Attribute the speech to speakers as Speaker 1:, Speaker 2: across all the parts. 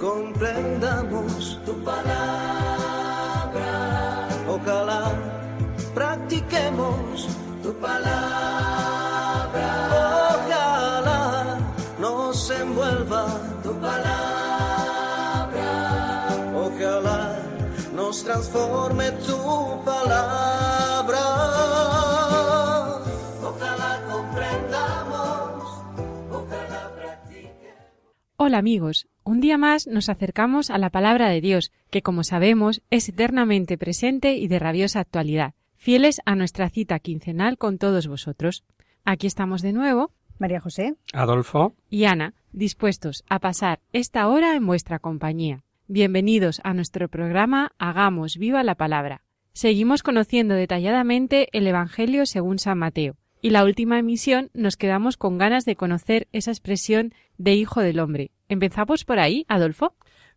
Speaker 1: comprendamos tu palabra. Ojalá practiquemos tu palabra. Ojalá nos envuelva tu palabra. Ojalá nos transforme tu palabra.
Speaker 2: Hola amigos, un día más nos acercamos a la palabra de Dios, que como sabemos es eternamente presente y de rabiosa actualidad, fieles a nuestra cita quincenal con todos vosotros. Aquí estamos de nuevo,
Speaker 3: María José.
Speaker 4: Adolfo,
Speaker 2: y Ana, dispuestos a pasar esta hora en vuestra compañía. Bienvenidos a nuestro programa Hagamos viva la palabra. Seguimos conociendo detalladamente el Evangelio según San Mateo, y la última emisión nos quedamos con ganas de conocer esa expresión de Hijo del Hombre. ¿Empezamos por ahí, Adolfo?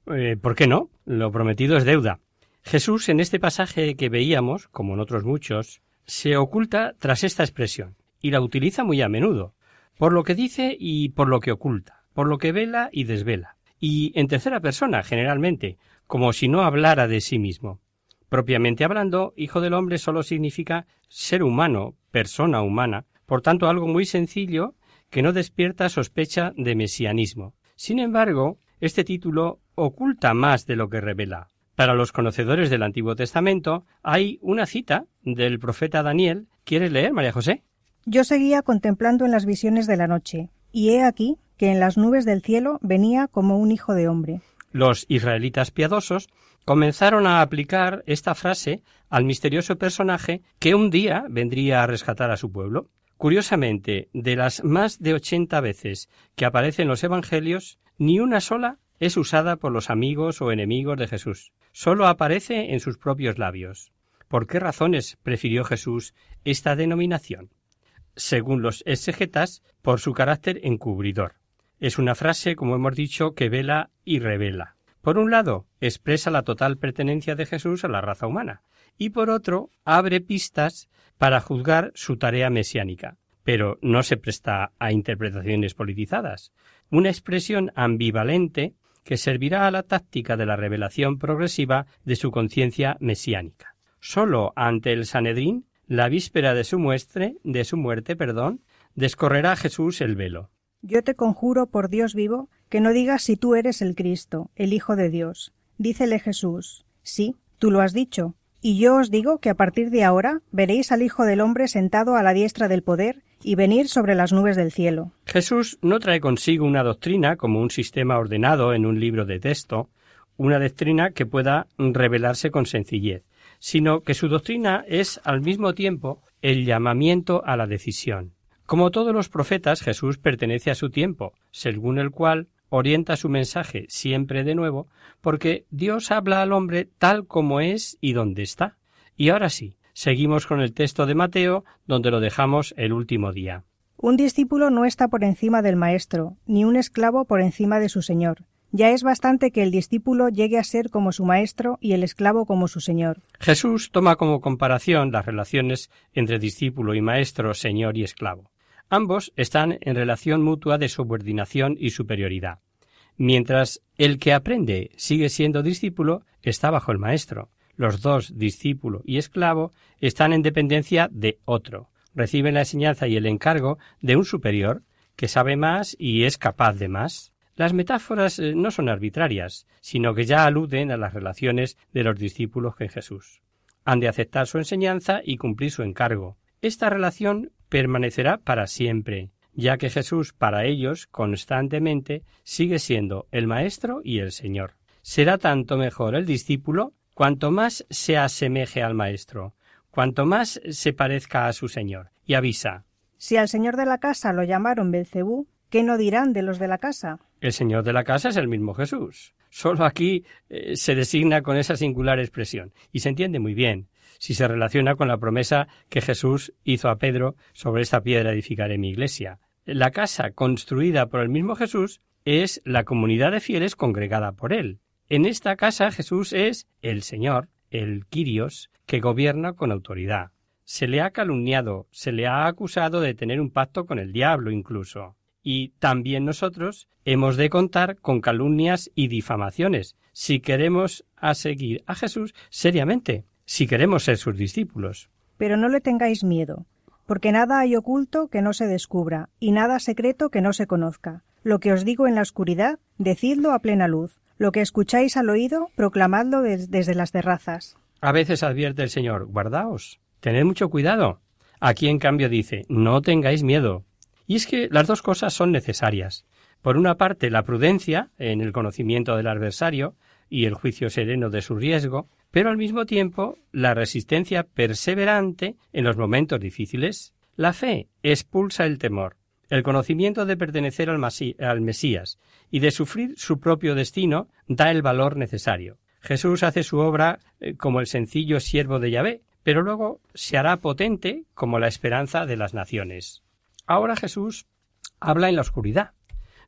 Speaker 4: eh, ¿por qué no? Lo prometido es deuda. Jesús, en este pasaje que veíamos, como en otros muchos, se oculta tras esta expresión, y la utiliza muy a menudo, por lo que dice y por lo que oculta, por lo que vela y desvela, y en tercera persona, generalmente, como si no hablara de sí mismo. Propiamente hablando, Hijo del Hombre solo significa ser humano, persona humana, por tanto algo muy sencillo que no despierta sospecha de mesianismo. Sin embargo, este título oculta más de lo que revela. Para los conocedores del Antiguo Testamento hay una cita del profeta Daniel. ¿Quieres leer, María José?
Speaker 3: Yo seguía contemplando en las visiones de la noche, y he aquí que en las nubes del cielo venía como un hijo de hombre.
Speaker 4: Los israelitas piadosos comenzaron a aplicar esta frase al misterioso personaje que un día vendría a rescatar a su pueblo. Curiosamente, de las más de ochenta veces que aparece en los Evangelios, ni una sola es usada por los amigos o enemigos de Jesús. Solo aparece en sus propios labios. ¿Por qué razones prefirió Jesús esta denominación? Según los exegetas, por su carácter encubridor. Es una frase, como hemos dicho, que vela y revela. Por un lado, expresa la total pertenencia de Jesús a la raza humana, y por otro, abre pistas para juzgar su tarea mesiánica. Pero no se presta a interpretaciones politizadas. Una expresión ambivalente que servirá a la táctica de la revelación progresiva de su conciencia mesiánica. Sólo ante el Sanedrín, la víspera de su muestre, de su muerte, perdón, descorrerá Jesús el velo.
Speaker 3: Yo te conjuro por Dios vivo que no digas si tú eres el Cristo, el Hijo de Dios. Dícele Jesús, sí, tú lo has dicho. Y yo os digo que a partir de ahora veréis al Hijo del Hombre sentado a la diestra del poder y venir sobre las nubes del cielo.
Speaker 4: Jesús no trae consigo una doctrina como un sistema ordenado en un libro de texto, una doctrina que pueda revelarse con sencillez, sino que su doctrina es al mismo tiempo el llamamiento a la decisión. Como todos los profetas, Jesús pertenece a su tiempo, según el cual orienta su mensaje siempre de nuevo, porque Dios habla al hombre tal como es y donde está. Y ahora sí, seguimos con el texto de Mateo, donde lo dejamos el último día.
Speaker 3: Un discípulo no está por encima del maestro, ni un esclavo por encima de su señor. Ya es bastante que el discípulo llegue a ser como su maestro y el esclavo como su señor.
Speaker 4: Jesús toma como comparación las relaciones entre discípulo y maestro, señor y esclavo. Ambos están en relación mutua de subordinación y superioridad. Mientras el que aprende sigue siendo discípulo, está bajo el maestro. Los dos, discípulo y esclavo, están en dependencia de otro. Reciben la enseñanza y el encargo de un superior que sabe más y es capaz de más. Las metáforas eh, no son arbitrarias, sino que ya aluden a las relaciones de los discípulos con Jesús. Han de aceptar su enseñanza y cumplir su encargo. Esta relación permanecerá para siempre, ya que Jesús para ellos constantemente sigue siendo el Maestro y el Señor. Será tanto mejor el discípulo cuanto más se asemeje al Maestro, cuanto más se parezca a su Señor. Y avisa
Speaker 3: Si al señor de la casa lo llamaron Belcebú, ¿qué no dirán de los de la casa?
Speaker 4: El Señor de la casa es el mismo Jesús. solo aquí eh, se designa con esa singular expresión. Y se entiende muy bien si se relaciona con la promesa que Jesús hizo a Pedro sobre esta piedra edificaré mi iglesia. La casa construida por el mismo Jesús es la comunidad de fieles congregada por él. En esta casa Jesús es el Señor, el Quirios, que gobierna con autoridad. Se le ha calumniado, se le ha acusado de tener un pacto con el diablo incluso. Y también nosotros hemos de contar con calumnias y difamaciones si queremos seguir a Jesús seriamente, si queremos ser sus discípulos.
Speaker 3: Pero no le tengáis miedo, porque nada hay oculto que no se descubra, y nada secreto que no se conozca. Lo que os digo en la oscuridad, decidlo a plena luz. Lo que escucháis al oído, proclamadlo desde las terrazas.
Speaker 4: A veces advierte el Señor, guardaos, tened mucho cuidado. Aquí en cambio dice, no tengáis miedo. Y es que las dos cosas son necesarias. Por una parte, la prudencia en el conocimiento del adversario y el juicio sereno de su riesgo, pero al mismo tiempo la resistencia perseverante en los momentos difíciles. La fe expulsa el temor, el conocimiento de pertenecer al, Mesías y de sufrir su propio destino da el valor necesario. Jesús hace su obra eh, como el sencillo siervo de Yahvé, pero luego se hará potente como la esperanza de las naciones. Ahora Jesús habla en la oscuridad,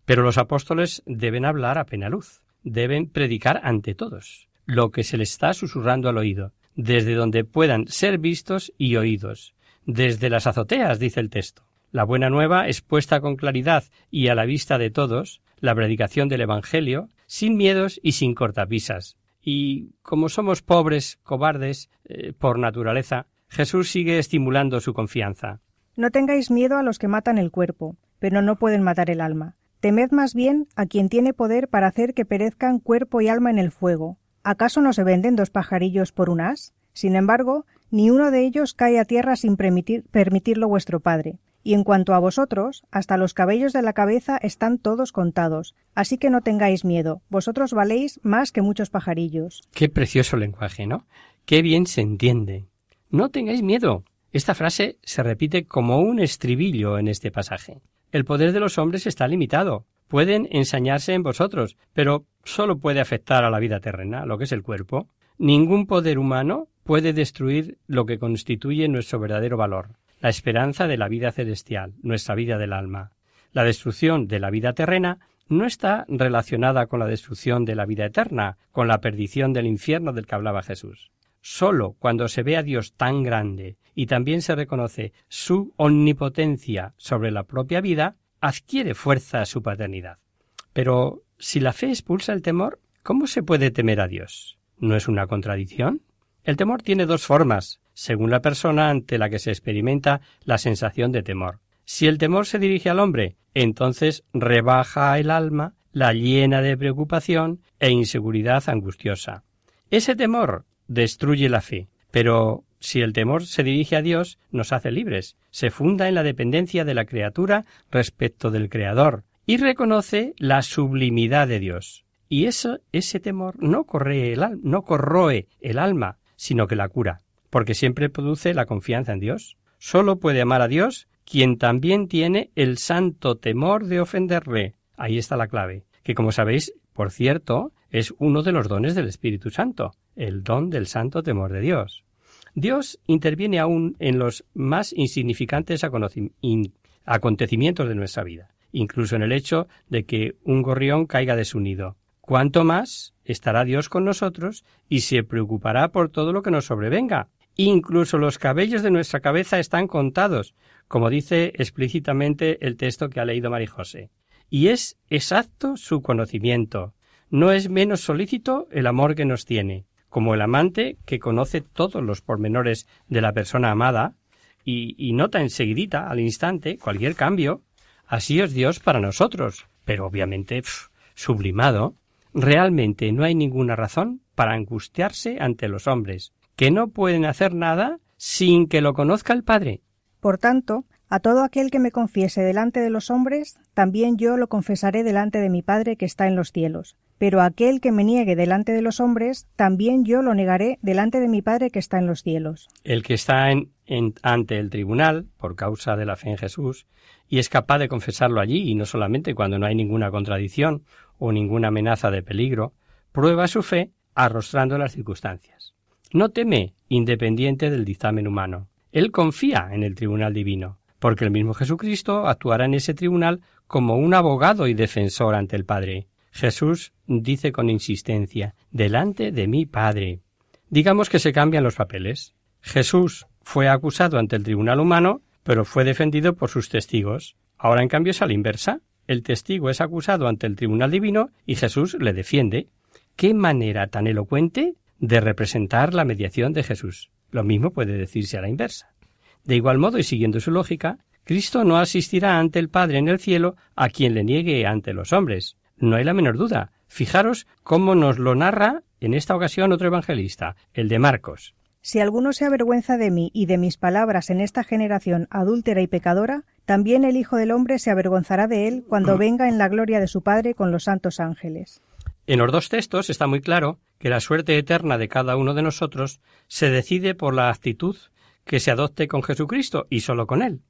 Speaker 4: pero los apóstoles deben hablar a plena luz, deben predicar ante todos lo que se les está susurrando al oído, desde donde puedan ser vistos y oídos, desde las azoteas, dice el texto. La buena nueva expuesta con claridad y a la vista de todos, la predicación del Evangelio, sin miedos y sin cortapisas. Y como somos pobres, cobardes, eh, por naturaleza, Jesús sigue estimulando su confianza.
Speaker 3: No tengáis miedo a los que matan el cuerpo, pero no pueden matar el alma. Temed más bien a quien tiene poder para hacer que perezcan cuerpo y alma en el fuego. ¿Acaso no se venden dos pajarillos por un as? Sin embargo, ni uno de ellos cae a tierra sin permitirlo vuestro Padre. Y en cuanto a vosotros, hasta los cabellos de la cabeza están todos contados. Así que no tengáis miedo, vosotros valéis más que muchos pajarillos.
Speaker 4: Qué precioso lenguaje, ¿no? Qué bien se entiende. No tengáis miedo. Esta frase se repite como un estribillo en este pasaje. El poder de los hombres está limitado, pueden ensañarse en vosotros, pero solo puede afectar a la vida terrena, lo que es el cuerpo. Ningún poder humano puede destruir lo que constituye nuestro verdadero valor, la esperanza de la vida celestial, nuestra vida del alma. La destrucción de la vida terrena no está relacionada con la destrucción de la vida eterna, con la perdición del infierno del que hablaba Jesús. Solo cuando se ve a Dios tan grande y también se reconoce su omnipotencia sobre la propia vida, adquiere fuerza su paternidad. Pero si la fe expulsa el temor, ¿cómo se puede temer a Dios? ¿No es una contradicción? El temor tiene dos formas, según la persona ante la que se experimenta la sensación de temor. Si el temor se dirige al hombre, entonces rebaja el alma, la llena de preocupación e inseguridad angustiosa. Ese temor destruye la fe, pero si el temor se dirige a Dios, nos hace libres, se funda en la dependencia de la criatura respecto del Creador, y reconoce la sublimidad de Dios. Y eso, ese temor no, corre el no corroe el alma, sino que la cura, porque siempre produce la confianza en Dios. Solo puede amar a Dios quien también tiene el santo temor de ofenderle. Ahí está la clave, que como sabéis, por cierto, es uno de los dones del Espíritu Santo, el don del santo temor de Dios. Dios interviene aún en los más insignificantes acontecimientos de nuestra vida, incluso en el hecho de que un gorrión caiga de su nido. Cuanto más estará Dios con nosotros y se preocupará por todo lo que nos sobrevenga. Incluso los cabellos de nuestra cabeza están contados, como dice explícitamente el texto que ha leído María José. Y es exacto su conocimiento. No es menos solícito el amor que nos tiene como el amante que conoce todos los pormenores de la persona amada y, nota enseguidita, al instante, cualquier cambio. Así es Dios para nosotros, pero obviamente sublimado. Realmente no hay ninguna razón para angustiarse ante los hombres, que no pueden hacer nada sin que lo conozca el Padre.
Speaker 3: Por tanto, a todo aquel que me confiese delante de los hombres, también yo lo confesaré delante de mi Padre que está en los cielos. Pero aquel que me niegue delante de los hombres, también yo lo negaré delante de mi Padre que está en los cielos.
Speaker 4: El que está en, ante el tribunal, por causa de la fe en Jesús, y es capaz de confesarlo allí, y no solamente cuando no hay ninguna contradicción o ninguna amenaza de peligro, prueba su fe arrostrando las circunstancias. No teme, independiente del dictamen humano. Él confía en el tribunal divino, porque el mismo Jesucristo actuará en ese tribunal como un abogado y defensor ante el Padre. Jesús dice con insistencia, delante de mi Padre. Digamos que se cambian los papeles. Jesús fue acusado ante el tribunal humano, pero fue defendido por sus testigos. Ahora, en cambio, es a la inversa. El testigo es acusado ante el tribunal divino y Jesús le defiende. Qué manera tan elocuente de representar la mediación de Jesús. Lo mismo puede decirse a la inversa. De igual modo, y siguiendo su lógica, Cristo no asistirá ante el Padre en el cielo a quien le niegue ante los hombres. No hay la menor duda. Fijaros cómo nos lo narra en esta ocasión otro evangelista, el de Marcos.
Speaker 3: Si alguno se avergüenza de mí y de mis palabras en esta generación adúltera y pecadora, también el Hijo del Hombre se avergonzará de él cuando venga en la gloria de su Padre con los santos ángeles.
Speaker 4: En los dos textos está muy claro que la suerte eterna de cada uno de nosotros se decide por la actitud que se adopte con Jesucristo y solo con Él.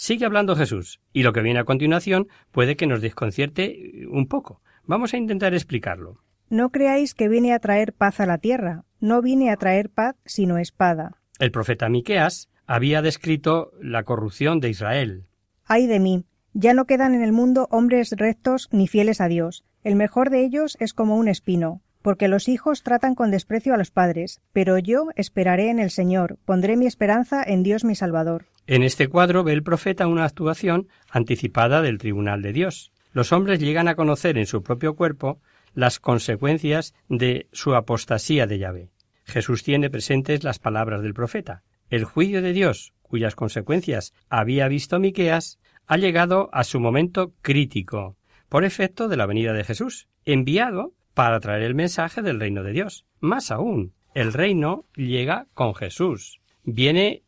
Speaker 4: Sigue hablando Jesús, y lo que viene a continuación puede que nos desconcierte un poco. Vamos a intentar explicarlo.
Speaker 3: No creáis que vine a traer paz a la tierra. No vine a traer paz, sino espada.
Speaker 4: El profeta Miqueas había descrito la corrupción de Israel.
Speaker 3: Ay de mí, ya no quedan en el mundo hombres rectos ni fieles a Dios. El mejor de ellos es como un espino, porque los hijos tratan con desprecio a los padres, pero yo esperaré en el Señor, pondré mi esperanza en Dios mi Salvador.
Speaker 4: En este cuadro ve el profeta una actuación anticipada del tribunal de Dios. Los hombres llegan a conocer en su propio cuerpo las consecuencias de su apostasía de Yahvé. Jesús tiene presentes las palabras del profeta. El juicio de Dios, cuyas consecuencias había visto Miqueas, ha llegado a su momento crítico, por efecto de la venida de Jesús, enviado para traer el mensaje del reino de Dios. Más aún, el reino llega con Jesús. Viene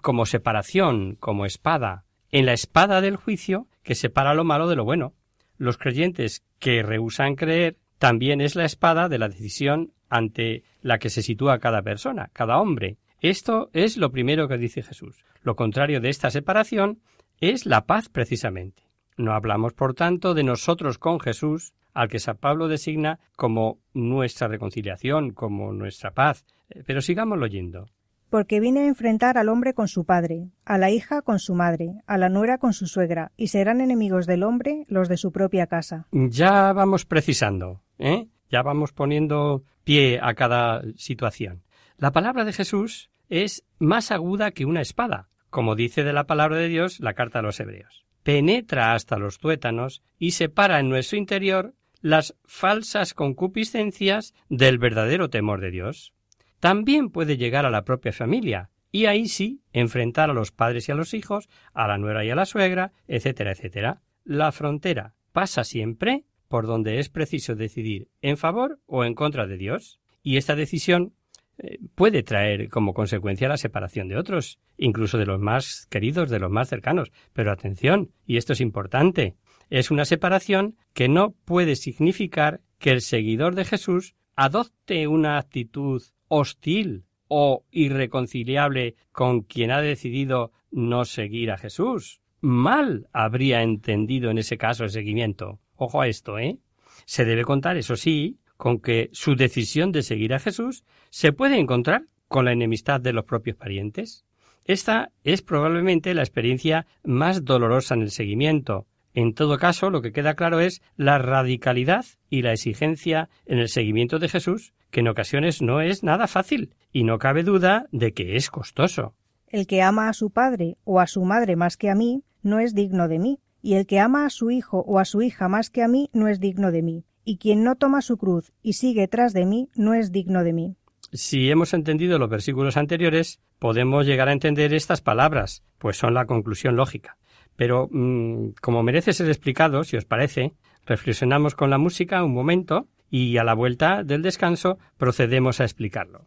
Speaker 4: como separación, como espada, en la espada del juicio que separa lo malo de lo bueno. Los creyentes que rehusan creer también es la espada de la decisión ante la que se sitúa cada persona, cada hombre. Esto es lo primero que dice Jesús. Lo contrario de esta separación es la paz precisamente. No hablamos, por tanto, de nosotros con Jesús, al que San Pablo designa como nuestra reconciliación, como nuestra paz. Eh, pero sigámoslo oyendo.
Speaker 3: Porque vine a enfrentar al hombre con su padre, a la hija con su madre, a la nuera con su suegra, y serán enemigos del hombre los de su propia casa.
Speaker 4: Ya vamos precisando, ¿eh? Ya vamos poniendo pie a cada situación. La palabra de Jesús es más aguda que una espada, como dice de la palabra de Dios la carta a los hebreos. Penetra hasta los tuétanos y separa en nuestro interior las falsas concupiscencias del verdadero temor de Dios. También puede llegar a la propia familia, y ahí sí enfrentar a los padres y a los hijos, a la nuera y a la suegra, etcétera, etcétera. La frontera pasa siempre por donde es preciso decidir en favor o en contra de Dios, y esta decisión eh, puede traer como consecuencia la separación de otros, incluso de los más queridos, de los más cercanos. Pero atención, y esto es importante, es una separación que no puede significar que el seguidor de Jesús adopte una actitud hostil o irreconciliable con quien ha decidido no seguir a Jesús. Mal habría entendido en ese caso el seguimiento. Ojo a esto, ¿eh? Se debe contar, eso sí, con que su decisión de seguir a Jesús se puede encontrar con la enemistad de los propios parientes. Esta es probablemente la experiencia más dolorosa en el seguimiento. En todo caso, lo que queda claro es la radicalidad y la exigencia en el seguimiento de Jesús, que en ocasiones no es nada fácil, y no cabe duda de que es costoso.
Speaker 3: El que ama a su padre o a su madre más que a mí, no es digno de mí, y el que ama a su hijo o a su hija más que a mí, no es digno de mí y quien no toma su cruz y sigue tras de mí no es digno de mí.
Speaker 4: Si hemos entendido los versículos anteriores, podemos llegar a entender estas palabras, pues son la conclusión lógica. Pero, mm, como merece ser explicado, si os parece, reflexionamos con la música un momento y a la vuelta del descanso procedemos a explicarlo.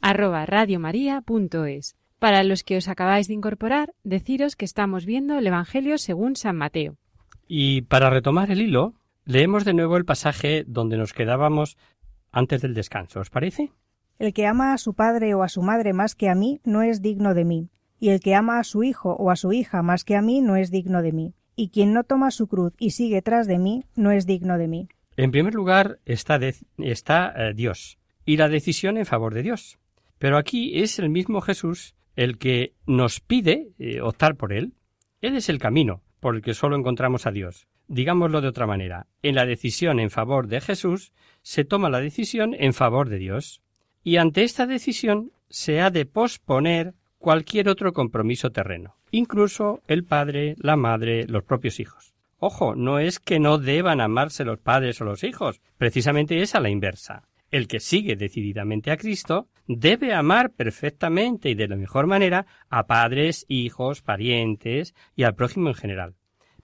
Speaker 2: arroba radiomaria.es. Para los que os acabáis de incorporar, deciros que estamos viendo el Evangelio según San Mateo.
Speaker 4: Y para retomar el hilo, leemos de nuevo el pasaje donde nos quedábamos antes del descanso. ¿Os parece?
Speaker 3: El que ama a su padre o a su madre más que a mí no es digno de mí, y el que ama a su hijo o a su hija más que a mí no es digno de mí, y quien no toma su cruz y sigue tras de mí no es digno de mí.
Speaker 4: En primer lugar está, está eh, Dios y la decisión en favor de Dios. Pero aquí es el mismo Jesús el que nos pide eh, optar por él. Él es el camino por el que solo encontramos a Dios. Digámoslo de otra manera, en la decisión en favor de Jesús se toma la decisión en favor de Dios. Y ante esta decisión se ha de posponer cualquier otro compromiso terreno, incluso el padre, la madre, los propios hijos. Ojo, no es que no deban amarse los padres o los hijos, precisamente es a la inversa. El que sigue decididamente a Cristo debe amar perfectamente y de la mejor manera a padres, hijos, parientes y al prójimo en general.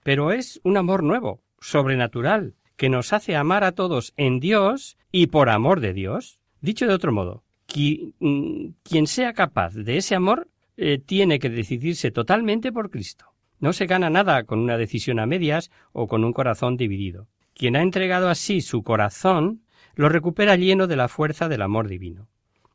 Speaker 4: Pero es un amor nuevo, sobrenatural, que nos hace amar a todos en Dios y por amor de Dios. Dicho de otro modo, mm, quien sea capaz de ese amor eh, tiene que decidirse totalmente por Cristo. No se gana nada con una decisión a medias o con un corazón dividido. Quien ha entregado así su corazón lo recupera lleno de la fuerza del amor divino.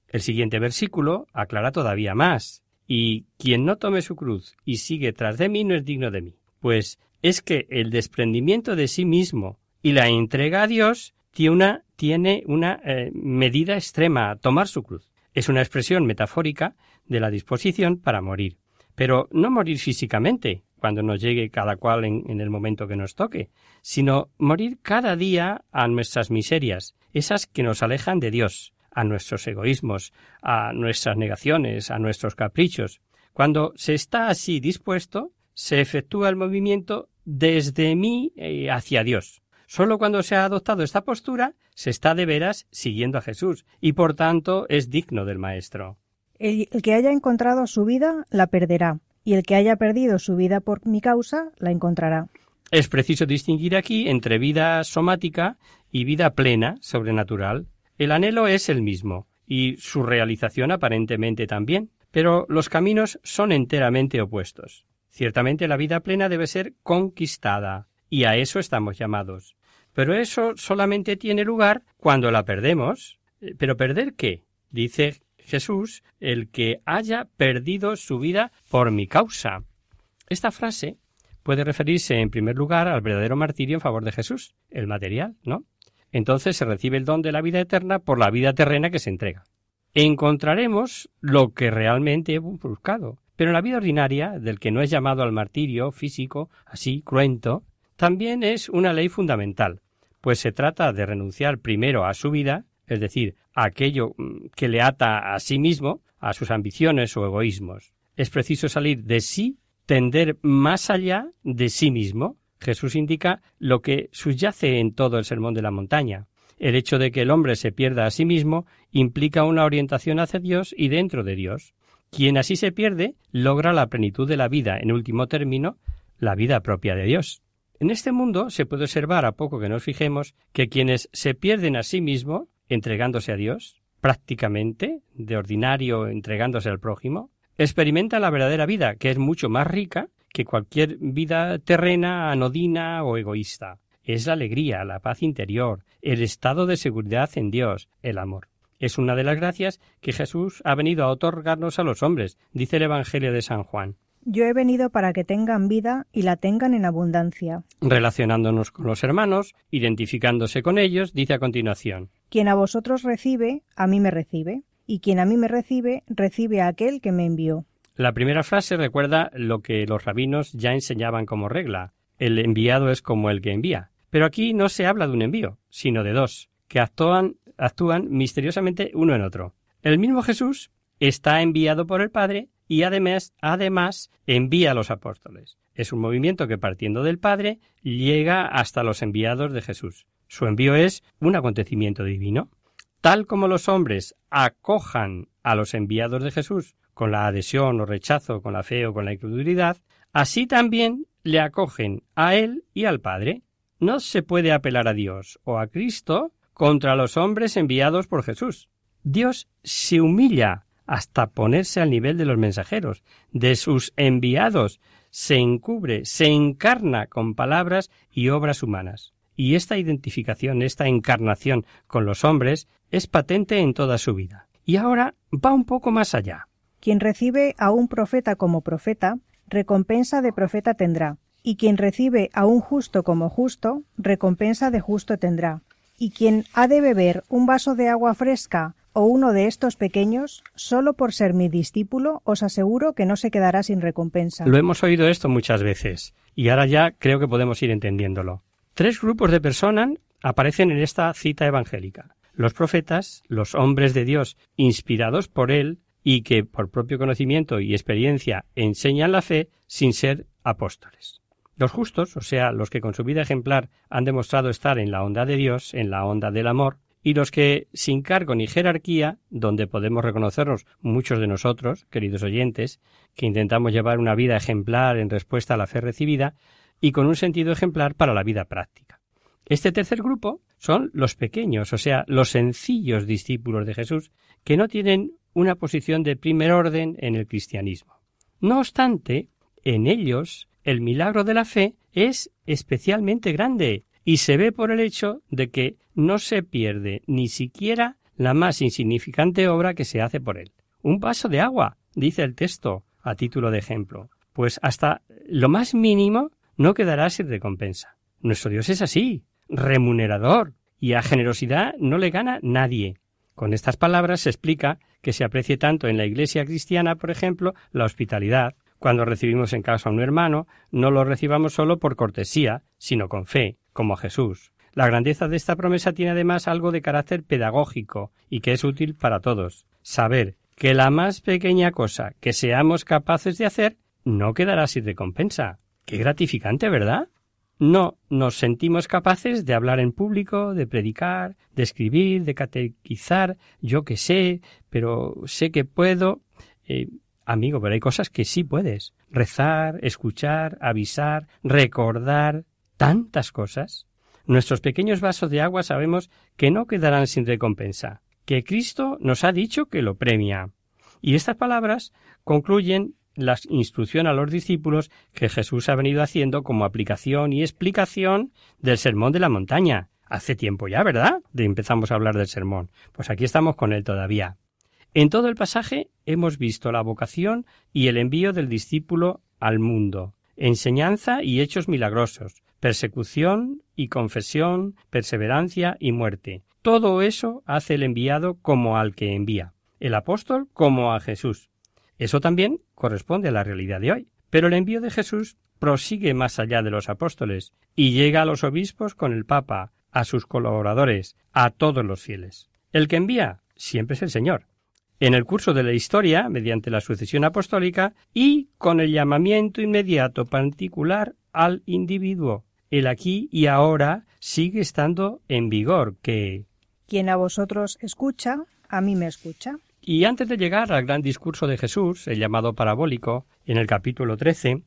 Speaker 4: El siguiente versículo aclara todavía más. Y quien no tome su cruz y sigue tras de mí no es digno de mí. Pues es que el desprendimiento de sí mismo y la entrega a Dios tiene una, tiene una eh, medida extrema, tomar su cruz. Es una expresión metafórica de la disposición para morir. Pero no morir físicamente, cuando nos llegue cada cual en el momento que nos toque, sino morir cada día a nuestras miserias, esas que nos alejan de Dios, a nuestros egoísmos, a nuestras negaciones, a nuestros caprichos. Cuando se está así dispuesto, se efectúa el movimiento desde mí eh, hacia Dios. Solo cuando se ha adoptado esta postura se está de veras siguiendo a Jesús y por tanto es digno del Maestro.
Speaker 3: El, el, que haya encontrado su vida la perderá, y el que haya perdido su vida por mi causa la encontrará.
Speaker 4: Es preciso distinguir aquí entre vida somática y vida plena, sobrenatural. El anhelo es el mismo, y su realización aparentemente también, pero los caminos son enteramente opuestos. Ciertamente la vida plena debe ser conquistada, y a eso estamos llamados. Pero eso solamente tiene lugar cuando la perdemos. Eh, ¿Pero perder qué? Dice Jesús, el que haya perdido su vida por mi causa. Esta frase puede referirse en primer lugar al verdadero martirio en favor de Jesús, el material, ¿no? Entonces se recibe el don de la vida eterna por la vida terrena que se entrega. Encontraremos lo que realmente hemos buscado, pero en la vida ordinaria, del que no es llamado al martirio físico, así cruento, también es una ley fundamental, pues se trata de renunciar primero a su vida, es decir, a aquello mm, que le ata a sí mismo, a sus ambiciones o egoísmos. Es preciso salir de sí, tender más allá de sí mismo, Jesús indica lo que subyace en todo el sermón de la montaña. El hecho de que el hombre se pierda a sí mismo implica una orientación hacia Dios y dentro de Dios. Quien así se pierde logra la plenitud de la vida, en último término, la vida propia de Dios. En este mundo se puede observar, a poco que nos fijemos, que quienes se pierden a sí mismo, entregándose a Dios, prácticamente, de ordinario entregándose al prójimo, experimentan la verdadera vida, que es mucho más rica que cualquier vida terrena, anodina o egoísta. Es la alegría, la paz interior, el estado de seguridad en Dios, el amor. Es una de las gracias que Jesús ha venido a otorgarnos a los hombres, dice el Evangelio de San Juan.
Speaker 3: Yo he venido para que tengan vida y la tengan en abundancia.
Speaker 4: Relacionándonos con los hermanos, identificándose con ellos, dice a continuación
Speaker 3: Quien a vosotros recibe, a mí me recibe, y quien a mí me recibe, recibe a aquel que me envió.
Speaker 4: La primera frase recuerda lo que los rabinos ya enseñaban como regla. El enviado es como el que envía. Pero aquí no se habla de un envío, sino de dos, que actúan, misteriosamente uno en otro. El mismo Jesús está enviado por el Padre y además, además envía a los apóstoles. Es un movimiento que partiendo del Padre llega hasta los enviados de Jesús. Su envío es un acontecimiento divino. Tal como los hombres acojan a los enviados de Jesús con la adhesión o rechazo, con la fe o con la incredulidad, así también le acogen a Él y al Padre. No se puede apelar a Dios o a Cristo contra los hombres enviados por Jesús. Dios se humilla hasta ponerse al nivel de los mensajeros, de sus enviados, se encubre, se encarna con palabras y obras humanas. Y esta identificación, esta encarnación con los hombres es patente en toda su vida. Y ahora va un poco más allá.
Speaker 3: Quien recibe a un profeta como profeta, recompensa de profeta tendrá, y quien recibe a un justo como justo, recompensa de justo tendrá. Y quien ha de beber un vaso de agua fresca o uno de estos pequeños, solo por ser mi discípulo, os aseguro que no se quedará sin recompensa.
Speaker 4: Lo hemos oído esto muchas veces, y ahora ya creo que podemos ir entendiéndolo. Tres grupos de personas aparecen en esta cita evangélica. Los profetas, los hombres de Dios inspirados por él y que por propio conocimiento y experiencia enseñan la fe sin ser apóstoles. Los justos, o sea, los que con su vida ejemplar han demostrado estar en la onda de Dios, en la onda del amor, y los que, sin cargo ni jerarquía, donde podemos reconocernos muchos de nosotros, queridos oyentes, que intentamos llevar una vida ejemplar en respuesta a la fe recibida y con un sentido ejemplar para la vida práctica. Este tercer grupo son los pequeños, o sea, los sencillos discípulos de Jesús, que no tienen una posición de primer orden en el cristianismo. No obstante, en ellos el milagro de la fe es especialmente grande y se ve por el hecho de que no se pierde ni siquiera la más insignificante obra que se hace por él. Un vaso de agua, dice el texto, a título de ejemplo. Pues hasta lo más mínimo no quedará sin recompensa. Nuestro Dios es así, remunerador, y a generosidad no le gana nadie. Con estas palabras se explica que se aprecie tanto en la Iglesia cristiana, por ejemplo, la hospitalidad. Cuando recibimos en casa a un hermano, no lo recibamos solo por cortesía, sino con fe, como a Jesús. La grandeza de esta promesa tiene además algo de carácter pedagógico y que es útil para todos. Saber que la más pequeña cosa que seamos capaces de hacer no quedará sin recompensa. Qué gratificante, ¿verdad? No nos sentimos capaces de hablar en público, de predicar, de escribir, de catequizar, yo que sé, pero sé que puedo. Eh, amigo, pero hay cosas que sí puedes. Rezar, escuchar, avisar, recordar, tantas cosas. Nuestros pequeños vasos de agua sabemos que no quedarán sin recompensa, que Cristo nos ha dicho que lo premia. Y estas palabras concluyen la instrucción a los discípulos que Jesús ha venido haciendo como aplicación y explicación del sermón de la montaña. Hace tiempo ya, ¿verdad? De empezamos a hablar del sermón. Pues aquí estamos con él todavía. En todo el pasaje hemos visto la vocación y el envío del discípulo al mundo, enseñanza y hechos milagrosos, persecución y confesión, perseverancia y muerte. Todo eso hace el enviado como al que envía, el apóstol como a Jesús. Eso también corresponde a la realidad de hoy. Pero el envío de Jesús prosigue más allá de los apóstoles y llega a los obispos con el Papa, a sus colaboradores, a todos los fieles. El que envía siempre es el Señor. En el curso de la historia, mediante la sucesión apostólica y con el llamamiento inmediato particular al individuo, el aquí y ahora sigue estando en vigor, que
Speaker 3: quien a vosotros escucha, a mí me escucha.
Speaker 4: Y antes de llegar al gran discurso de Jesús, el llamado parabólico, en el capítulo 13,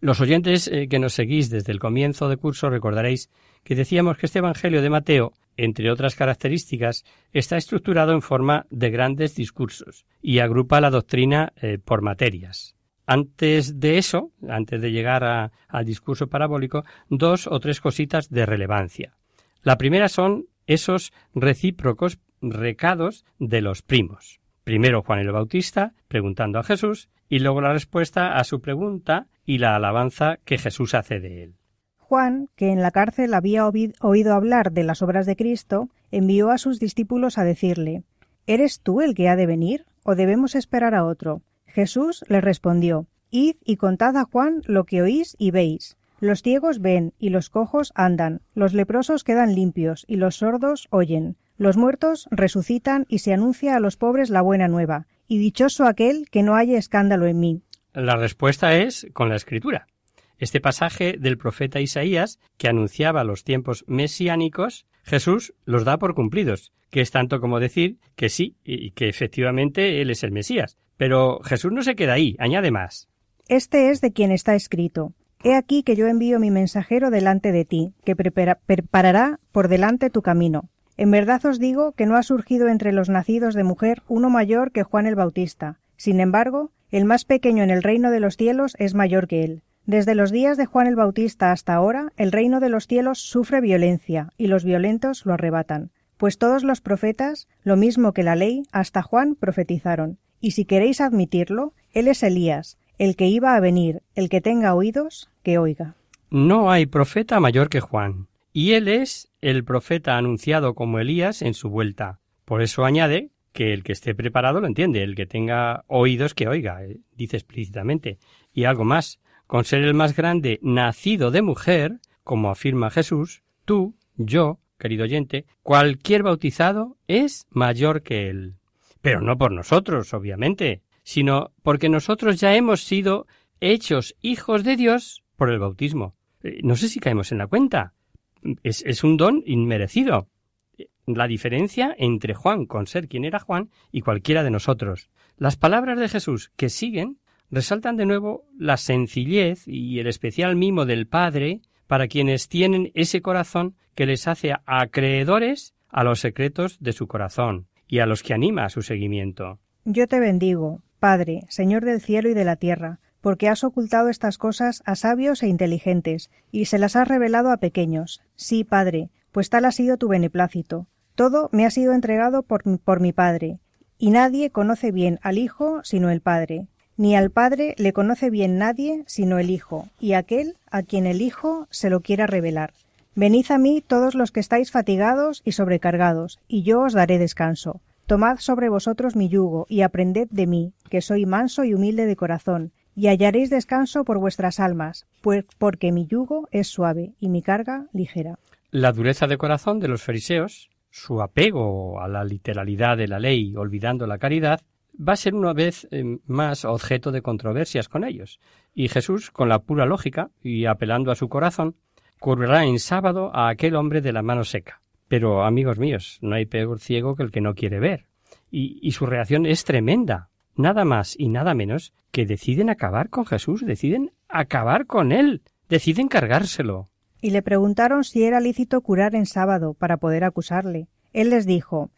Speaker 4: los oyentes eh, que nos seguís desde el comienzo del curso recordaréis que decíamos que este Evangelio de Mateo, entre otras características, está estructurado en forma de grandes discursos y agrupa la doctrina eh, por materias. Antes de eso, antes de llegar al discurso parabólico, dos o tres cositas de relevancia. La primera son esos recíprocos recados de los primos. Primero Juan el Bautista preguntando a Jesús y luego la respuesta a su pregunta y la alabanza que Jesús hace de él.
Speaker 3: Juan, que en la cárcel había oído hablar de las obras de Cristo, envió a sus discípulos a decirle ¿Eres tú el que ha de venir? ¿O debemos esperar a otro? Jesús le respondió Id y contad a Juan lo que oís y veis. Los ciegos ven y los cojos andan, los leprosos quedan limpios y los sordos oyen, Los muertos resucitan y se anuncia a los pobres la buena nueva, y dichoso aquel que no haya escándalo en mí.
Speaker 4: La respuesta es con la escritura. Este pasaje del profeta Isaías, que anunciaba los tiempos mesiánicos, Jesús los da por cumplidos, que es tanto como decir que sí y que efectivamente Él es el Mesías. Pero Jesús no se queda ahí, añade más.
Speaker 3: Este es de quien está escrito. He aquí que yo envío mi mensajero delante de ti, que preparará por delante tu camino. En verdad os digo que no ha surgido entre los nacidos de mujer uno mayor que Juan el Bautista. Sin embargo, el más pequeño en el reino de los cielos es mayor que él. Desde los días de Juan el Bautista hasta ahora, el reino de los cielos sufre violencia, y los violentos lo arrebatan. Pues todos los profetas, lo mismo que la ley, hasta Juan profetizaron. Y si queréis admitirlo, él es Elías, el que iba a venir, el que tenga oídos, que oiga.
Speaker 4: No hay profeta mayor que Juan, y él es el profeta anunciado como Elías en su vuelta. Por eso añade que el que esté preparado lo entiende, el que tenga oídos que oiga, eh, dice explícitamente. Y algo más, con ser el más grande nacido de mujer, como afirma Jesús, tú, yo, querido oyente, cualquier bautizado es mayor que él. Pero no por nosotros, obviamente, sino porque nosotros ya hemos sido hechos hijos de Dios por el bautismo. Eh, no sé si caemos en la cuenta. Es, es un don inmerecido. La diferencia entre Juan con ser quien era Juan y cualquiera de nosotros. Las palabras de Jesús que siguen resaltan de nuevo la sencillez y el especial mimo del Padre para quienes tienen ese corazón que les hace acreedores a los secretos de su corazón y a los que anima a su seguimiento.
Speaker 3: Yo te bendigo, Padre, Señor del cielo y de la tierra, porque has ocultado estas cosas a sabios e inteligentes, y se las has revelado a pequeños. Sí, Padre, pues tal ha sido tu beneplácito. Todo me ha sido entregado por, por mi Padre, y nadie conoce bien al Hijo sino el Padre, ni al Padre le conoce bien nadie sino el Hijo, y aquel a quien el Hijo se lo quiera revelar. Venid a mí todos los que estáis fatigados y sobrecargados, y yo os daré descanso. Tomad sobre vosotros mi yugo, y aprended de mí, que soy manso y humilde de corazón, y hallaréis descanso por vuestras almas, pues porque mi yugo es suave y mi carga ligera.
Speaker 4: La dureza de corazón de los fariseos, su apego a la literalidad de la ley, olvidando la caridad, va a ser una vez eh, más objeto de controversias con ellos. Y Jesús, con la pura lógica y apelando a su corazón, curará en sábado a aquel hombre de la mano seca. Pero, amigos míos, no hay peor ciego que el que no quiere ver. Y, y su reacción es tremenda. Nada más y nada menos que deciden acabar con Jesús, deciden acabar con él, deciden cargárselo.
Speaker 3: Y le preguntaron si era lícito curar en sábado para poder acusarle. Él les dijo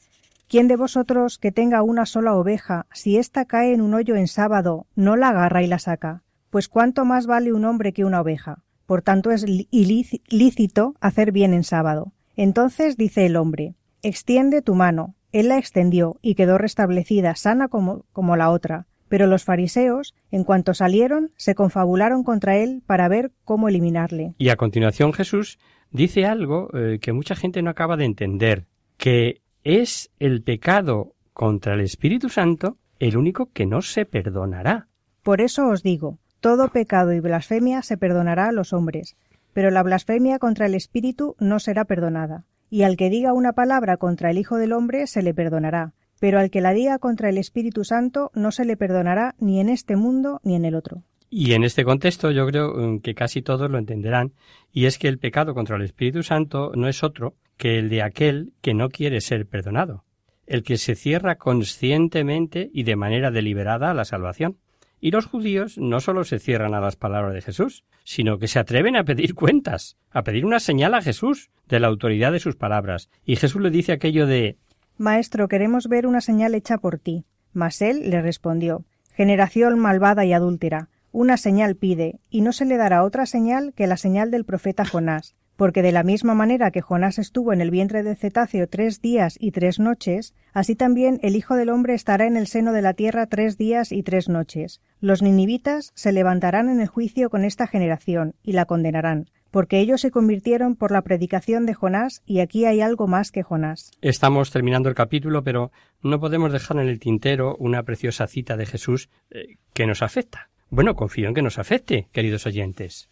Speaker 3: ¿Quién de vosotros que tenga una sola oveja, si ésta cae en un hoyo en sábado, no la agarra y la saca? Pues cuánto más vale un hombre que una oveja. Por tanto es ilícito hacer bien en sábado. Entonces dice el hombre, extiende tu mano. Él la extendió y quedó restablecida, sana como, como la otra. Pero los fariseos, en cuanto salieron, se confabularon contra él para ver cómo eliminarle.
Speaker 4: Y a continuación Jesús dice algo eh, que mucha gente no acaba de entender, que es el pecado contra el Espíritu Santo el único que no se perdonará.
Speaker 3: Por eso os digo, todo pecado y blasfemia se perdonará a los hombres, pero la blasfemia contra el Espíritu no será perdonada. Y al que diga una palabra contra el Hijo del Hombre se le perdonará, pero al que la diga contra el Espíritu Santo no se le perdonará ni en este mundo ni en el otro.
Speaker 4: Y en este contexto yo creo mm, que casi todos lo entenderán, y es que el pecado contra el Espíritu Santo no es otro que el de aquel que no quiere ser perdonado, el que se cierra conscientemente y de manera deliberada a la salvación. Y los judíos no solo se cierran a las palabras de Jesús, sino que se atreven a pedir cuentas, a pedir una señal a Jesús de la autoridad de sus palabras. Y Jesús le dice aquello de
Speaker 3: Maestro, queremos ver una señal hecha por ti. Mas él le respondió Generación malvada y adúltera, una señal pide, y no se le dará otra señal que la señal del profeta Jonás porque de la misma manera que Jonás estuvo en el vientre del cetáceo tres días y tres noches, así también el Hijo del hombre estará en el seno de la tierra tres días y tres noches. Los ninivitas se levantarán en el juicio con esta generación, y la condenarán, porque ellos se convirtieron por la predicación de Jonás, y aquí hay algo más que Jonás.
Speaker 4: Estamos terminando el capítulo, pero no podemos dejar en el tintero una preciosa cita de Jesús eh, que nos afecta. Bueno, confío en que nos afecte, queridos oyentes.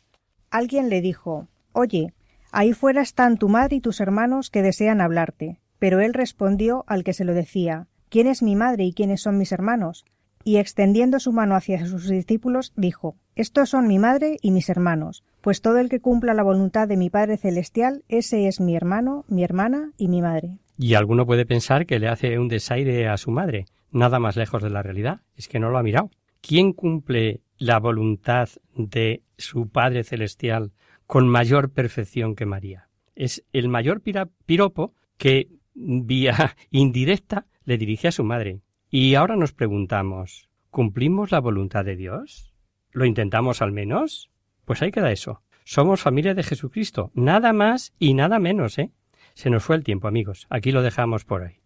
Speaker 3: Alguien le dijo Oye, Ahí fuera están tu madre y tus hermanos que desean hablarte. Pero él respondió al que se lo decía ¿Quién es mi madre y quiénes son mis hermanos? Y extendiendo su mano hacia sus discípulos, dijo Estos son mi madre y mis hermanos, pues todo el que cumpla la voluntad de mi Padre Celestial, ese es mi hermano, mi hermana y mi madre.
Speaker 4: Y alguno puede pensar que le hace un desaire a su madre, nada más lejos de la realidad, es que no lo ha mirado. ¿Quién cumple la voluntad de su Padre Celestial con mayor perfección que María? Es el mayor piropo que vía indirecta le dirige a su madre. Y ahora nos preguntamos, ¿cumplimos la voluntad de Dios? ¿Lo intentamos al menos? Pues ahí queda eso. Somos familia de Jesucristo, nada más y nada menos, ¿eh? Se nos fue el tiempo, amigos. Aquí lo dejamos por hoy.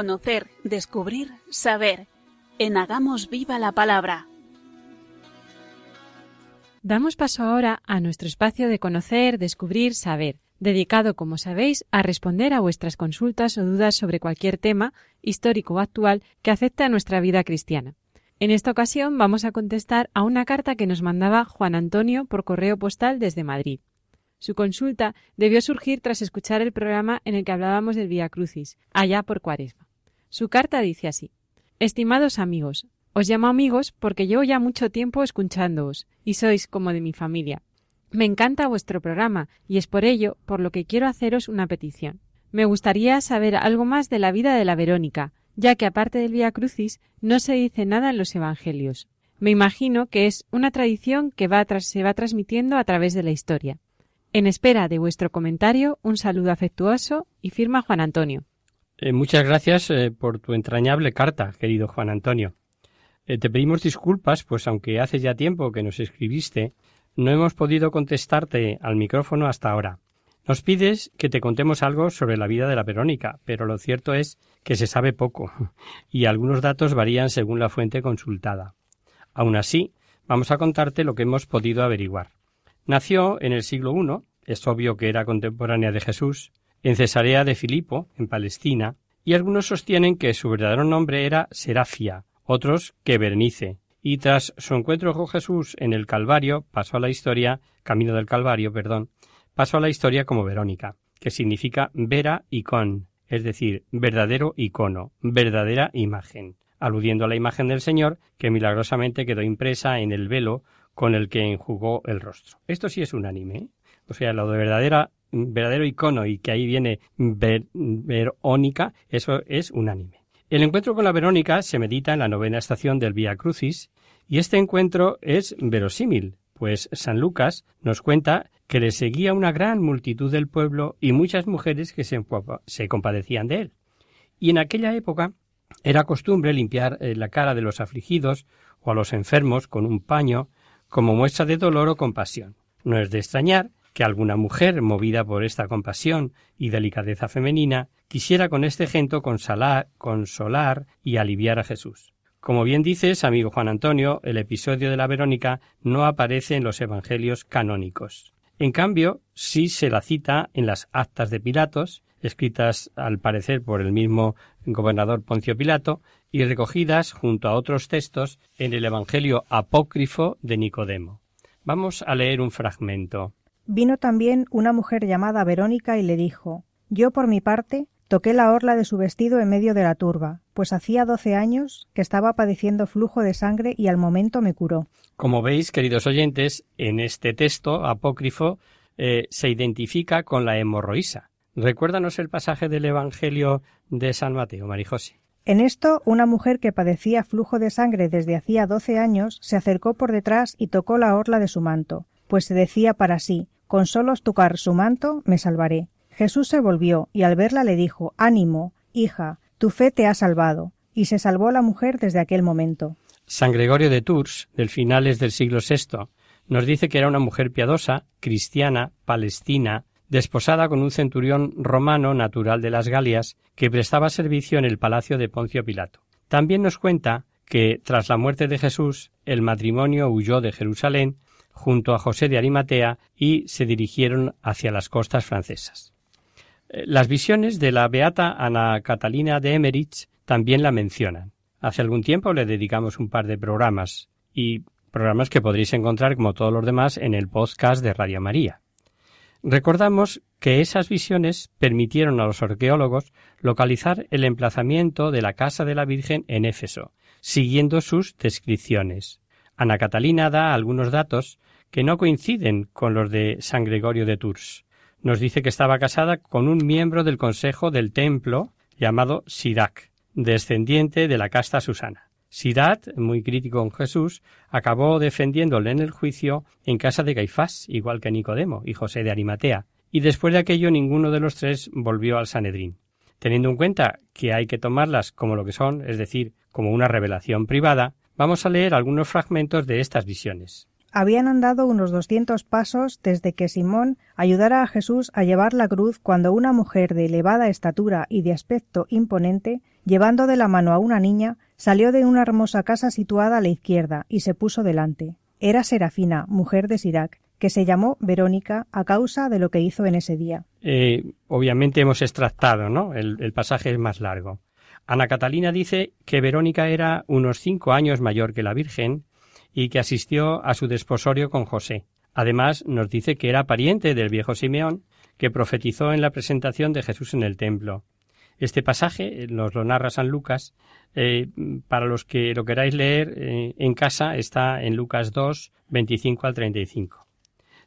Speaker 5: Conocer, descubrir, saber. En Hagamos Viva la Palabra.
Speaker 2: Damos paso ahora a nuestro espacio de conocer, descubrir, saber, dedicado, como sabéis, a responder a vuestras consultas o dudas sobre cualquier tema, histórico o actual, que afecte a nuestra vida cristiana. En esta ocasión vamos a contestar a una carta que nos mandaba Juan Antonio por correo postal desde Madrid. Su consulta debió surgir tras escuchar el programa en el que hablábamos del Vía Crucis, allá por Cuaresma. Su carta dice así Estimados amigos, os llamo amigos porque llevo ya mucho tiempo escuchándoos, y sois como de mi familia. Me encanta vuestro programa, y es por ello por lo que quiero haceros una petición. Me gustaría saber algo más de la vida de la Verónica, ya que aparte del Vía Crucis no se dice nada en los Evangelios. Me imagino que es una tradición que se va transmitiendo a través de la historia. En espera de vuestro comentario, un saludo afectuoso y firma Juan Antonio.
Speaker 4: Eh, muchas gracias eh, por tu entrañable carta, querido Juan Antonio. Eh, te pedimos disculpas, pues aunque hace ya tiempo que nos escribiste, no hemos podido contestarte al micrófono hasta ahora. Nos pides que te contemos algo sobre la vida de la Verónica, pero lo cierto es que se sabe poco, y algunos datos varían según la fuente consultada. Aun así, vamos a contarte lo que hemos podido averiguar. Nació en el siglo I, es obvio que era contemporánea de Jesús, en Cesarea de Filipo, en Palestina, y algunos sostienen que su verdadero nombre era Serafia, otros que Bernice, y tras su encuentro con Jesús en el Calvario pasó a la historia, camino del Calvario, perdón, pasó a la historia como Verónica, que significa vera icon, es decir, verdadero icono, verdadera imagen, aludiendo a la imagen del Señor que milagrosamente quedó impresa en el velo con el que enjugó el rostro. Esto sí es unánime. ¿eh? O sea, lo de verdadera, verdadero icono y que ahí viene Verónica, eso es unánime. El encuentro con la Verónica se medita en la novena estación del Vía Crucis y este encuentro es verosímil, pues San Lucas nos cuenta que le seguía una gran multitud del pueblo y muchas mujeres que se, se compadecían de él. Y en aquella época era costumbre limpiar eh, la cara de los afligidos o a los enfermos con un paño como muestra de dolor o compasión. No es de extrañar que alguna mujer, movida por esta compasión y delicadeza femenina, quisiera con este ejemplo consolar, consolar y aliviar a Jesús. Como bien dices, amigo Juan Antonio, el episodio de la Verónica no aparece en los evangelios canónicos. En cambio, sí se la cita en las actas de Pilatos, escritas al parecer por el mismo gobernador Poncio Pilato, y recogidas junto a otros textos en el Evangelio apócrifo de Nicodemo. Vamos a leer un fragmento.
Speaker 3: Vino también una mujer llamada Verónica y le dijo Yo por mi parte Toqué la orla de su vestido en medio de la turba, pues hacía doce años que estaba padeciendo flujo de sangre y al momento me curó.
Speaker 4: Como veis, queridos oyentes, en este texto apócrifo eh, se identifica con la hemorroísa. Recuérdanos el pasaje del Evangelio de San Mateo, Marijose.
Speaker 3: En esto, una mujer que padecía flujo de sangre desde hacía doce años se acercó por detrás y tocó la orla de su manto, pues se decía para sí, con solos tocar su manto me salvaré. Jesús se volvió y al verla le dijo Ánimo, hija, tu fe te ha salvado. Y se salvó la mujer desde aquel momento.
Speaker 4: San Gregorio de Tours, del finales del siglo VI, nos dice que era una mujer piadosa, cristiana, palestina, desposada con un centurión romano natural de las Galias, que prestaba servicio en el palacio de Poncio Pilato. También nos cuenta que, tras la muerte de Jesús, el matrimonio huyó de Jerusalén junto a José de Arimatea y se dirigieron hacia las costas francesas. Eh, las visiones de la beata Ana Catalina de Emmerich también la mencionan. Hace algún tiempo le dedicamos un par de programas y programas que podréis encontrar como todos los demás en el podcast de Radio María. Recordamos que esas visiones permitieron a los arqueólogos localizar el emplazamiento de la casa de la Virgen en Éfeso, siguiendo sus descripciones. Ana Catalina da algunos datos que no coinciden con los de San Gregorio de Tours nos dice que estaba casada con un miembro del Consejo del Templo llamado Sirak, descendiente de la casta Susana. Sirat, muy crítico con Jesús, acabó defendiéndole en el juicio en casa de Caifás, igual que Nicodemo y José de Arimatea, y después de aquello ninguno de los tres volvió al Sanedrín. Teniendo en cuenta que hay que tomarlas como lo que son, es decir, como una revelación privada, vamos a leer algunos fragmentos de estas visiones.
Speaker 3: Habían andado unos doscientos pasos desde que Simón ayudara a Jesús a llevar la cruz cuando una mujer de elevada estatura y de aspecto imponente, llevando de la mano a una niña, salió de una hermosa casa situada a la izquierda y se puso delante. Era Serafina, mujer de Sirac, que se llamó Verónica a causa de lo que hizo en ese día.
Speaker 4: Eh, obviamente hemos extractado, ¿no? El, el pasaje es más largo. Ana Catalina dice que Verónica era unos cinco años mayor que la Virgen y que asistió a su desposorio con José. Además, nos dice que era pariente del viejo Simeón, que profetizó en la presentación de Jesús en el templo. Este pasaje nos lo narra San Lucas. Eh, para los que lo queráis leer eh, en casa, está en Lucas 2, 25 al 35.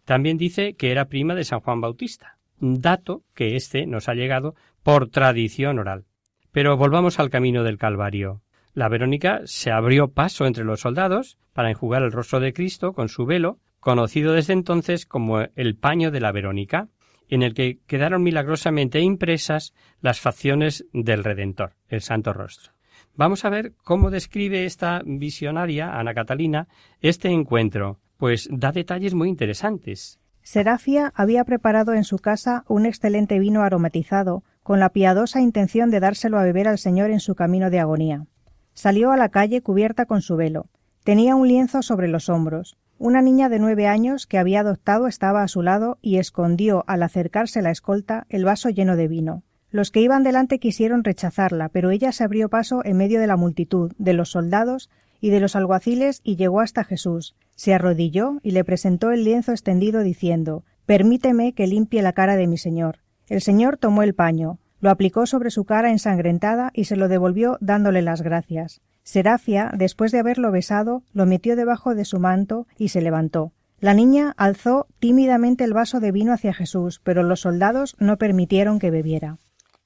Speaker 4: También dice que era prima de San Juan Bautista, dato que éste nos ha llegado por tradición oral. Pero volvamos al camino del Calvario. La Verónica se abrió paso entre los soldados para enjugar el rostro de Cristo con su velo, conocido desde entonces como el paño de la Verónica, en el que quedaron milagrosamente impresas las facciones del Redentor, el Santo Rostro. Vamos a ver cómo describe esta visionaria, Ana Catalina, este encuentro, pues da detalles muy interesantes.
Speaker 3: Serafia había preparado en su casa un excelente vino aromatizado, con la piadosa intención de dárselo a beber al Señor en su camino de agonía. Salió a la calle cubierta con su velo. Tenía un lienzo sobre los hombros. Una niña de nueve años que había adoptado estaba a su lado y escondió, al acercarse la escolta, el vaso lleno de vino. Los que iban delante quisieron rechazarla, pero ella se abrió paso en medio de la multitud, de los soldados y de los alguaciles y llegó hasta Jesús. Se arrodilló y le presentó el lienzo extendido diciendo Permíteme que limpie la cara de mi señor. El señor tomó el paño, lo aplicó sobre su cara ensangrentada y se lo devolvió dándole las gracias. Serafia, después de haberlo besado, lo metió debajo de su manto y se levantó. La niña alzó tímidamente el vaso de vino hacia Jesús, pero los soldados no permitieron que bebiera.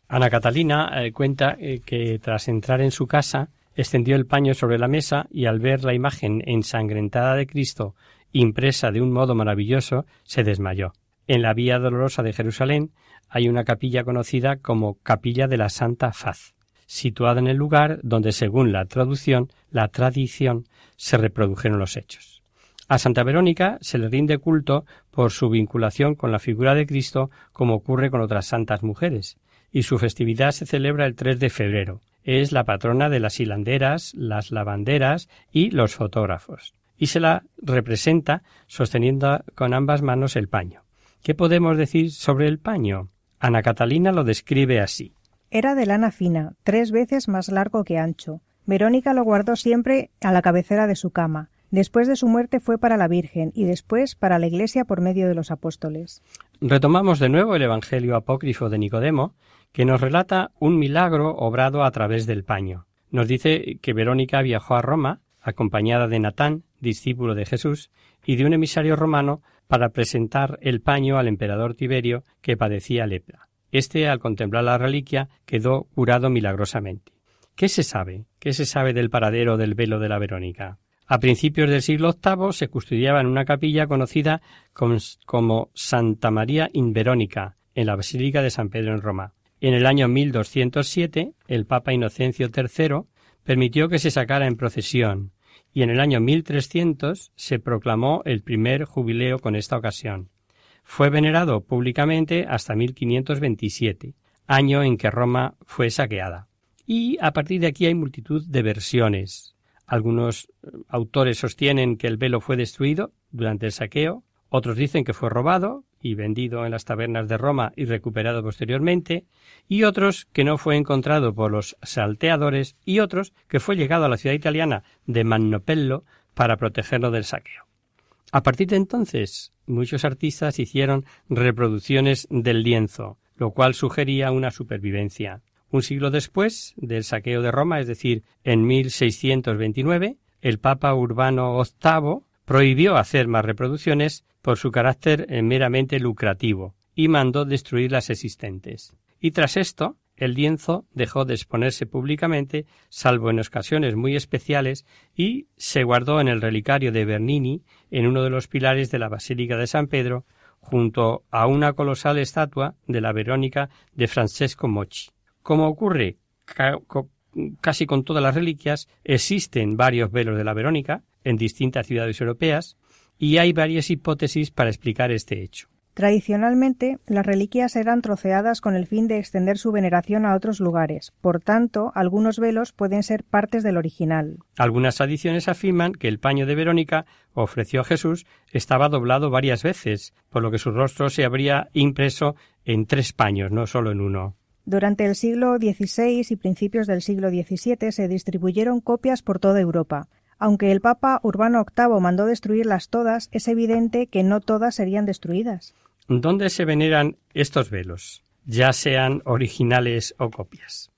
Speaker 4: Ana Catalina eh, cuenta eh, que tras entrar en su casa extendió el paño sobre la mesa y al ver la imagen ensangrentada de Cristo impresa de un modo maravilloso se desmayó. En la vía dolorosa de Jerusalén hay una capilla conocida como Capilla de la Santa Faz, situada en el lugar donde, según la traducción, la tradición, se reprodujeron los hechos. A Santa Verónica se le rinde culto por su vinculación con la figura de Cristo, como ocurre con otras santas mujeres, y su festividad se celebra el 3 de febrero. Es la patrona de las hilanderas, las lavanderas y los fotógrafos, y se la representa sosteniendo con ambas manos el paño. ¿Qué podemos decir sobre el paño? Ana Catalina lo describe así.
Speaker 3: Era de lana fina, tres veces más largo que ancho. Verónica lo guardó siempre a la cabecera de su cama. Después de su muerte fue para la Virgen y después para la Iglesia por medio de los apóstoles.
Speaker 4: Retomamos de nuevo el Evangelio apócrifo de Nicodemo, que nos relata un milagro obrado a través del paño. Nos dice que Verónica viajó a Roma acompañada de Natán, discípulo de Jesús, y de un emisario romano para presentar el paño al emperador Tiberio que padecía lepra. Este, al contemplar la reliquia, quedó curado milagrosamente. ¿Qué se sabe? ¿Qué se sabe del paradero del velo de la Verónica? A principios del siglo VIII se custodiaba en una capilla conocida como Santa María in Verónica, en la Basílica de San Pedro en Roma. En el año 1207, el Papa Inocencio III permitió que se sacara en procesión, y en el año 1300 se proclamó el primer jubileo con esta ocasión. Fue venerado públicamente hasta 1527, año en que Roma fue saqueada. Y a partir de aquí hay multitud de versiones. Algunos eh, autores sostienen que el velo fue destruido durante el saqueo, otros dicen que fue robado y vendido en las tabernas de Roma y recuperado posteriormente, y otros que no fue encontrado por los salteadores, y otros que fue llegado a la ciudad italiana de Mannopello para protegerlo del saqueo. A partir de entonces, muchos artistas hicieron reproducciones del lienzo, lo cual sugería una supervivencia. Un siglo después del saqueo de Roma, es decir, en 1629, el Papa Urbano VIII prohibió hacer más reproducciones por su carácter eh, meramente lucrativo y mandó destruir las existentes. Y tras esto, el lienzo dejó de exponerse públicamente, salvo en ocasiones muy especiales, y se guardó en el relicario de Bernini, en uno de los pilares de la Basílica de San Pedro, junto a una colosal estatua de la Verónica de Francesco Mochi. Como ocurre casi con todas las reliquias, existen varios velos de la Verónica en distintas ciudades europeas, y hay varias hipótesis para explicar este hecho.
Speaker 3: Tradicionalmente, las reliquias eran troceadas con el fin de extender su veneración a otros lugares. Por tanto, algunos velos pueden ser partes del original.
Speaker 4: Algunas tradiciones afirman que el paño de Verónica ofreció a Jesús estaba doblado varias veces, por lo que su rostro se habría impreso en tres paños, no solo en uno.
Speaker 3: Durante el siglo XVI y principios del siglo XVII se distribuyeron copias por toda Europa. Aunque el Papa Urbano VIII mandó destruirlas todas, es evidente que no todas serían destruidas.
Speaker 4: ¿Dónde se veneran estos velos, ya sean originales o copias?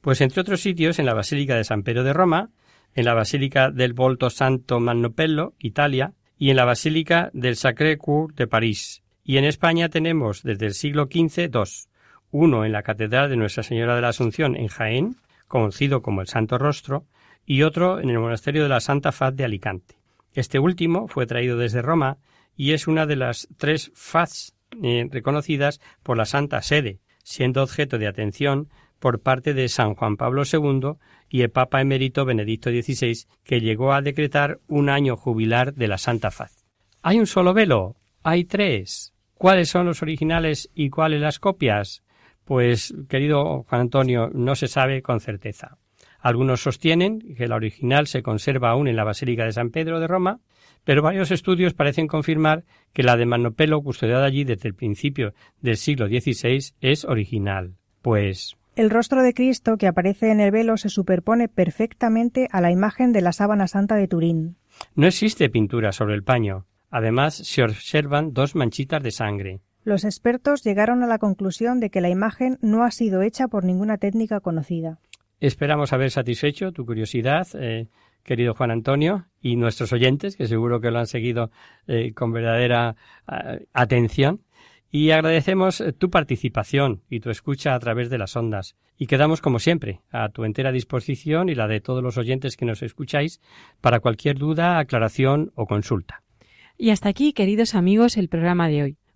Speaker 4: Pues entre otros sitios en la Basílica de San Pedro de Roma, en la Basílica del Volto Santo Mannopello, Italia, y en la Basílica del Sacré-Cœur de París. Y en España tenemos desde el siglo XV dos, uno en la Catedral de Nuestra Señora de la Asunción en Jaén, conocido como el Santo Rostro, y otro en el monasterio de la Santa Faz de Alicante. Este último fue traído desde Roma y es una de las tres faz eh, reconocidas por la Santa Sede, siendo objeto de atención por parte de San Juan Pablo II y el Papa emérito Benedicto XVI, que llegó a decretar un año jubilar de la Santa Faz. ¿Hay un solo velo? Hay tres. ¿Cuáles son los originales y cuáles las copias? Pues, querido Juan Antonio, no se sabe con certeza. Algunos sostienen que la original se conserva aún en la Basílica de San Pedro de Roma, pero varios estudios parecen confirmar que la de Manopelo, custodiada allí desde el principio del siglo XVI, es original. Pues
Speaker 3: el rostro de Cristo que aparece en el velo se superpone perfectamente a la imagen de la sábana santa de Turín.
Speaker 4: No existe pintura sobre el paño. Además, se observan dos manchitas de sangre.
Speaker 3: Los expertos llegaron a la conclusión de que la imagen no ha sido hecha por ninguna técnica conocida.
Speaker 4: Esperamos haber satisfecho tu curiosidad, eh, querido Juan Antonio, y nuestros oyentes, que seguro que lo han seguido eh, con verdadera eh, atención. Y agradecemos tu participación y tu escucha a través de las ondas. Y quedamos, como siempre, a tu entera disposición y la de todos los oyentes que nos escucháis para cualquier duda, aclaración o consulta.
Speaker 2: Y hasta aquí, queridos amigos, el programa de hoy.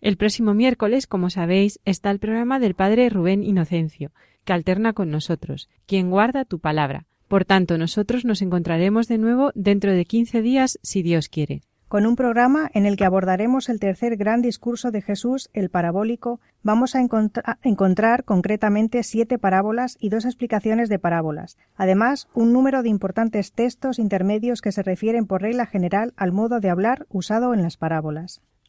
Speaker 2: El próximo miércoles, como sabéis, está el programa del Padre Rubén Inocencio, que alterna con nosotros, quien guarda tu palabra. Por tanto, nosotros nos encontraremos de nuevo dentro de quince días, si Dios quiere.
Speaker 3: con un programa en el que abordaremos el tercer gran discurso de Jesús, el parabólico. Vamos a encontrar concretamente siete parábolas y dos explicaciones de parábolas. Además, un número de importantes textos intermedios que se refieren por regla general al modo de hablar usado en las parábolas.